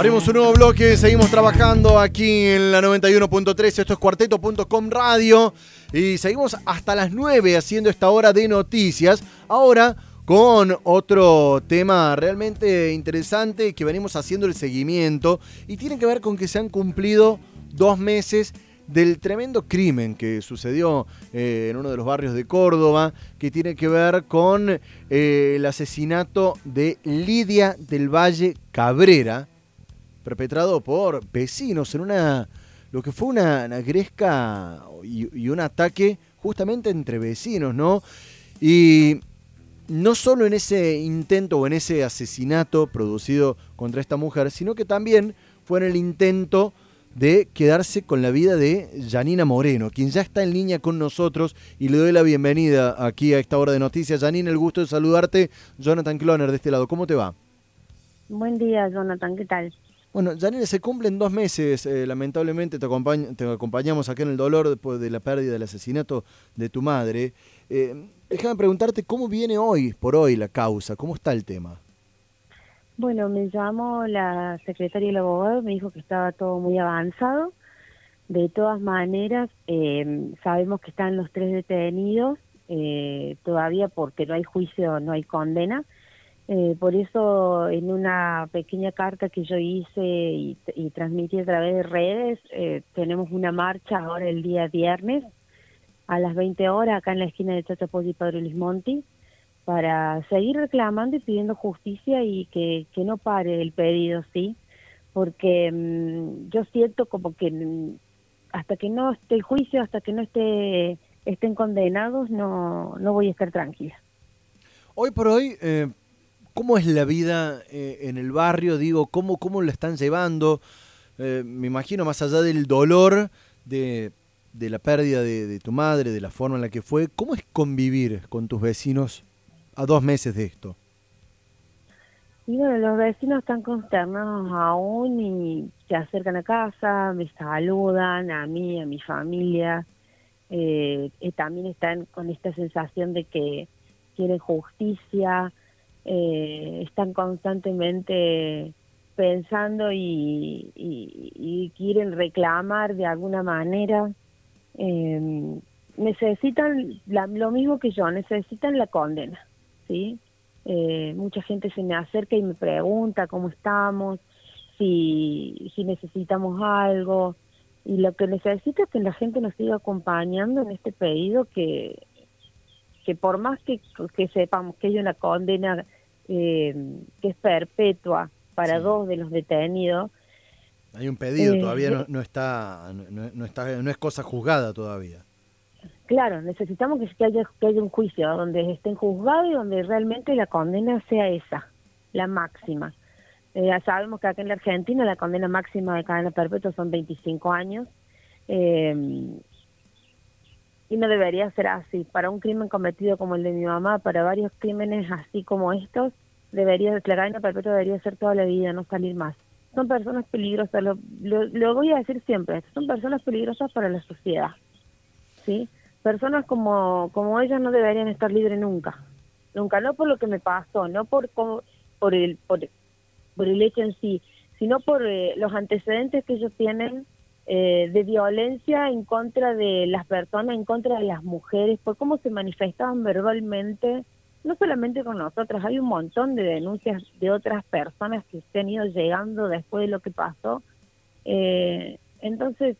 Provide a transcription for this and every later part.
Abrimos un nuevo bloque, seguimos trabajando aquí en la 91.3, esto es cuarteto.com radio y seguimos hasta las 9 haciendo esta hora de noticias. Ahora con otro tema realmente interesante que venimos haciendo el seguimiento y tiene que ver con que se han cumplido dos meses del tremendo crimen que sucedió eh, en uno de los barrios de Córdoba, que tiene que ver con eh, el asesinato de Lidia del Valle Cabrera, perpetrado por vecinos en una lo que fue una, gresca y, un ataque justamente entre vecinos, ¿no? Y no solo en ese intento o en ese asesinato producido contra esta mujer, sino que también fue en el intento de quedarse con la vida de Janina Moreno, quien ya está en línea con nosotros y le doy la bienvenida aquí a esta hora de noticias. Janina, el gusto de saludarte. Jonathan Cloner de este lado, ¿cómo te va? Buen día, Jonathan, ¿qué tal? Bueno, Janine, se cumplen dos meses, eh, lamentablemente te, te, acompañamos acá en el dolor después de la pérdida del asesinato de tu madre. Eh, déjame preguntarte cómo viene hoy, por hoy, la causa, cómo está el tema. Bueno, me llamó la secretaria del abogado, me dijo que estaba todo muy avanzado. De todas maneras, eh, sabemos que están los tres detenidos, todavía porque no hay juicio, no hay condena eh, por eso, en una pequeña carta que yo hice y, transmití a través de redes, eh, tenemos una marcha ahora el día viernes a las 20 horas acá en la esquina de Chachapoy y Padre Luis Monti para seguir reclamando y pidiendo justicia y que, que no pare el pedido, ¿sí? Porque mm, yo siento como que mm, hasta que no esté el juicio, hasta que no esté estén condenados, no, no voy a estar tranquila. Hoy por hoy, eh, ¿Cómo es la vida eh, en el barrio? Digo, ¿cómo, cómo lo están llevando? Eh, me imagino, más allá del dolor de, la pérdida de, tu madre, de la forma en la que fue, ¿cómo es convivir con tus vecinos a dos meses de esto? Y bueno, los vecinos están consternados aún y se acercan a casa, me saludan a mí, a mi familia. Eh, también están con esta sensación de que quieren justicia, eh, están constantemente pensando y, quieren reclamar de alguna manera. Em, necesitan lo mismo que yo, necesitan la condena, ¿sí? Eh, mucha gente se me acerca y me pregunta cómo estamos, si, si necesitamos algo, y lo que necesito es que la gente nos siga acompañando en este pedido que que por más que, que sepamos que hay una condena eh, que es perpetua para dos de los detenidos, hay un pedido, eh, todavía no, está, no, está, no es cosa juzgada todavía. Claro, necesitamos que, haya, que haya un juicio donde estén juzgados y donde realmente la condena sea esa, la máxima. Eh, ya sabemos que acá en la Argentina la condena máxima de cadena perpetua son 25 años. Eh, y no debería ser así. Para un crimen cometido como el de mi mamá, para varios crímenes así como estos, debería, la cadena perpetua debería ser toda la vida, no salir más. Son personas peligrosas, lo, lo, voy a decir siempre, son personas peligrosas para la sociedad. ¿sí? Personas como, como ellas no deberían estar libres nunca. Nunca, no por lo que me pasó, no por, por, el, por, por el hecho en sí, sino por eh, los antecedentes que ellos tienen eh, de violencia en contra de las personas, en contra de las mujeres, por cómo se manifestaban verbalmente, no solamente con nosotras, hay un montón de denuncias de otras personas que se han ido llegando después de lo que pasó. Eh, entonces,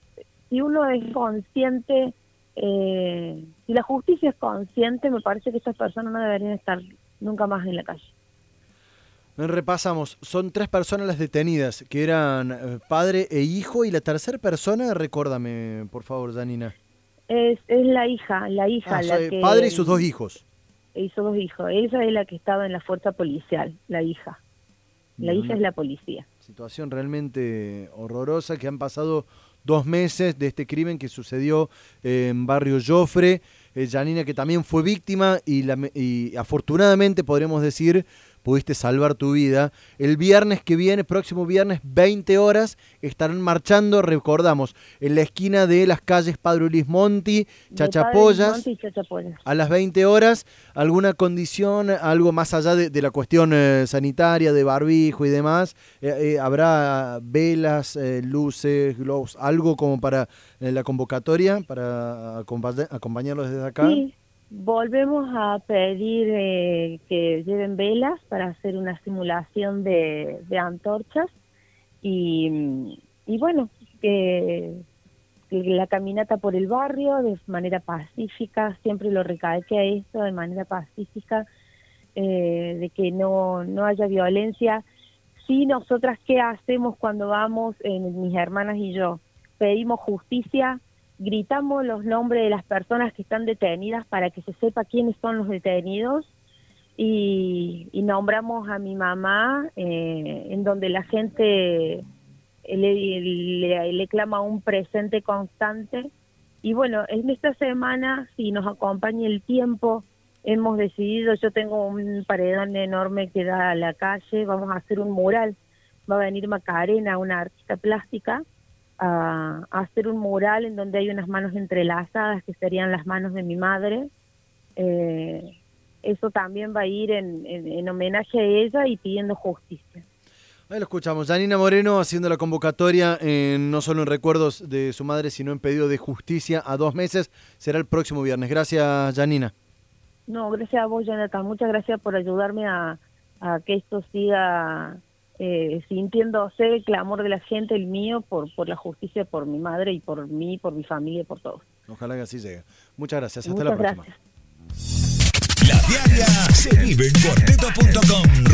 si uno es consciente, eh, si la justicia es consciente, me parece que estas personas no deberían estar nunca más en la calle. Repasamos, son tres personas las detenidas, que eran eh, padre e hijo, y la tercera persona, recuérdame, por favor, Janina. Es, es la hija, la hija. Ah, la que, padre y sus dos hijos. Y sus dos hijos. Ella es la que estaba en la fuerza policial, la hija. La hija es la policía. Situación realmente horrorosa, que han pasado dos meses de este crimen que sucedió en Barrio Joffre. Eh, Janina que también fue víctima y, y afortunadamente podremos decir pudiste salvar tu vida. El viernes que viene, próximo viernes, 20 horas, estarán marchando, recordamos, en la esquina de las calles Padre Luis Monti, Chachapoyas, a las 20 horas. ¿Alguna condición, algo más allá de, la cuestión eh, sanitaria, de barbijo y demás? Eh, eh, ¿Habrá velas, luces, globos, algo como para la convocatoria, para acompañarlos desde acá? Sí Volvemos a pedir eh, que lleven velas para hacer una simulación de, antorchas y, bueno, que, la caminata por el barrio de manera pacífica, siempre lo recalque esto, de manera pacífica, eh, de que no, no haya violencia. Sí, nosotras, ¿qué hacemos cuando vamos, mis hermanas y yo? Pedimos justicia, gritamos los nombres de las personas que están detenidas para que se sepa quiénes son los detenidos y, nombramos a mi mamá eh, en donde la gente le, le, clama un presente constante. Y bueno, en esta semana si nos acompaña el tiempo hemos decidido, yo tengo un paredón enorme que da a la calle, vamos a hacer un mural, va a venir Macarena, una artista plástica, a, hacer un mural en donde hay unas manos entrelazadas que serían las manos de mi madre. Eh, eso también va a ir en, homenaje a ella y pidiendo justicia. Ahí lo escuchamos. Janina Moreno haciendo la convocatoria no solo en recuerdos de su madre, sino en pedido de justicia a dos meses. Será el próximo viernes. Gracias, Janina. No, gracias a vos, Jonathan. Muchas gracias por ayudarme a que esto siga eh, sintiéndose el clamor de la gente, el mío, por, por la justicia, por mi madre y por mí, por mi familia y por todos. Ojalá que así llegue. Muchas gracias. Hasta la próxima. La diaria se vive en cuarteto.com.